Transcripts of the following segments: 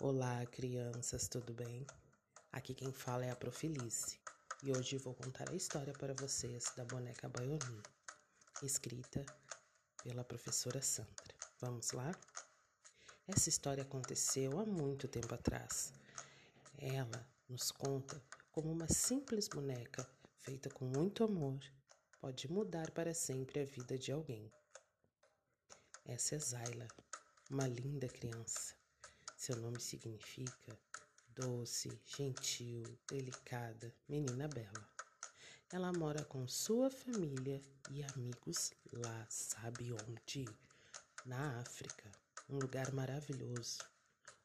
Olá, crianças, tudo bem? Aqui quem fala é a Profilice e hoje vou contar a história para vocês da boneca Baiolinha, escrita pela professora Sandra. Vamos lá? Essa história aconteceu há muito tempo atrás. Ela nos conta como uma simples boneca feita com muito amor pode mudar para sempre a vida de alguém. Essa é Zayla, uma linda criança seu nome significa doce, gentil, delicada, menina bela. Ela mora com sua família e amigos lá, sabe onde? Na África, um lugar maravilhoso,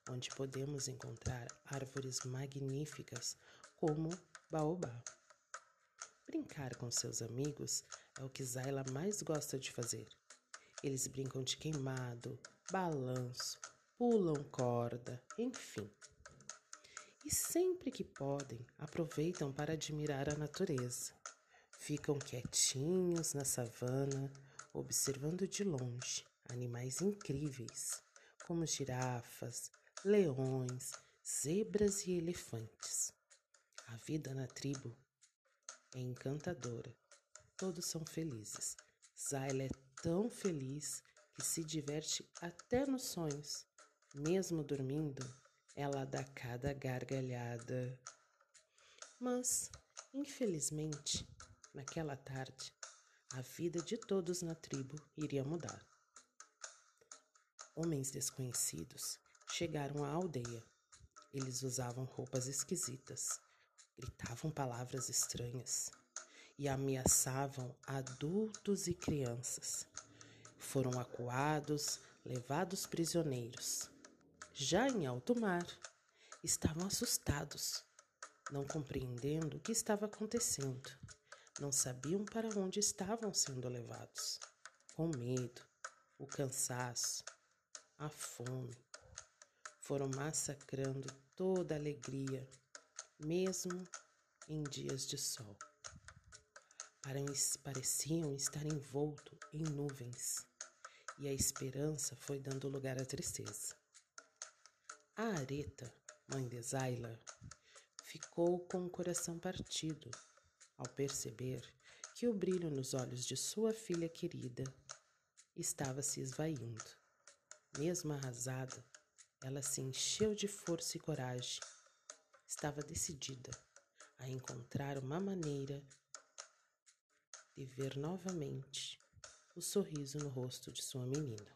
onde podemos encontrar árvores magníficas como baobá. Brincar com seus amigos é o que Zayla mais gosta de fazer. Eles brincam de queimado, balanço, pulam corda, enfim. E sempre que podem, aproveitam para admirar a natureza. Ficam quietinhos na savana, observando de longe animais incríveis, como girafas, leões, zebras e elefantes. A vida na tribo é encantadora. Todos são felizes. Zayla é tão feliz que se diverte até nos sonhos. Mesmo dormindo, ela dá cada gargalhada. Mas, infelizmente, naquela tarde, a vida de todos na tribo iria mudar. Homens desconhecidos chegaram à aldeia. Eles usavam roupas esquisitas, gritavam palavras estranhas e ameaçavam adultos e crianças. Foram acuados, levados prisioneiros já em alto mar, estavam assustados, não compreendendo o que estava acontecendo. Não sabiam para onde estavam sendo levados. Com medo, o cansaço, a fome, foram massacrando toda a alegria, mesmo em dias de sol. Pareciam estar envolto em nuvens, e a esperança foi dando lugar à tristeza. A Areta, mãe de Zayla, ficou com o coração partido ao perceber que o brilho nos olhos de sua filha querida estava se esvaindo. Mesmo arrasada, ela se encheu de força e coragem. Estava decidida a encontrar uma maneira de ver novamente o sorriso no rosto de sua menina.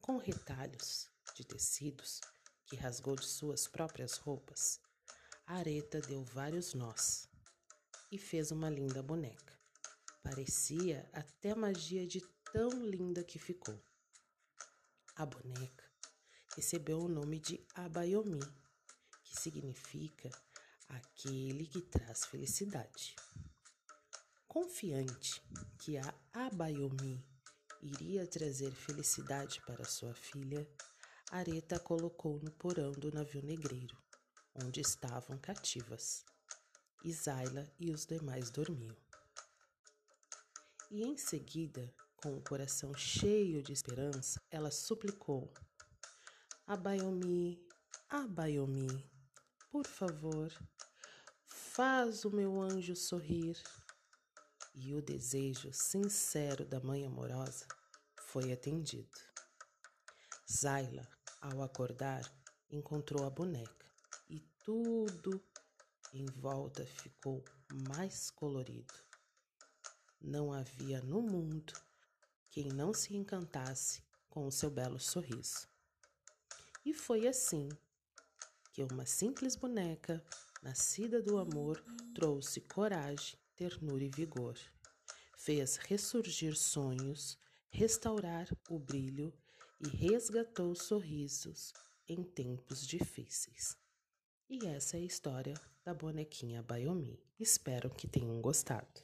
Com retalhos de tecidos que rasgou de suas próprias roupas, Areta deu vários nós e fez uma linda boneca. Parecia até magia de tão linda que ficou. A boneca recebeu o nome de Abayomi, que significa aquele que traz felicidade. Confiante que a Abayomi iria trazer felicidade para sua filha, Areta colocou no porão do navio negreiro, onde estavam cativas. Isaila e os demais dormiam. E em seguida, com o coração cheio de esperança, ela suplicou: Abaiomi, Abaiomi, por favor, faz o meu anjo sorrir. E o desejo sincero da mãe amorosa foi atendido. Zaila ao acordar, encontrou a boneca e tudo em volta ficou mais colorido. Não havia no mundo quem não se encantasse com o seu belo sorriso. E foi assim que uma simples boneca, nascida do amor, trouxe coragem, ternura e vigor. Fez ressurgir sonhos, restaurar o brilho e resgatou sorrisos em tempos difíceis. E essa é a história da bonequinha Bayomi. Espero que tenham gostado.